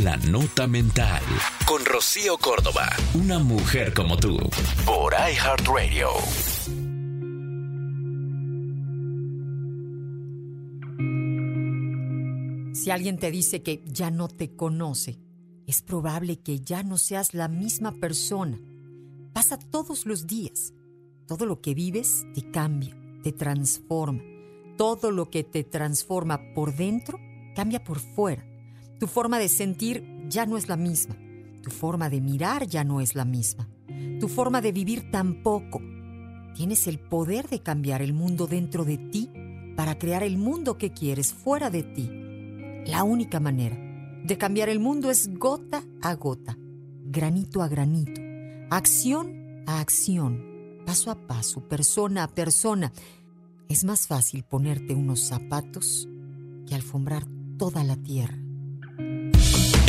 La Nota Mental. Con Rocío Córdoba. Una mujer como tú. Por iHeartRadio. Si alguien te dice que ya no te conoce, es probable que ya no seas la misma persona. Pasa todos los días. Todo lo que vives te cambia, te transforma. Todo lo que te transforma por dentro cambia por fuera. Tu forma de sentir ya no es la misma. Tu forma de mirar ya no es la misma. Tu forma de vivir tampoco. Tienes el poder de cambiar el mundo dentro de ti para crear el mundo que quieres fuera de ti. La única manera de cambiar el mundo es gota a gota, granito a granito, acción a acción, paso a paso, persona a persona. Es más fácil ponerte unos zapatos que alfombrar toda la tierra.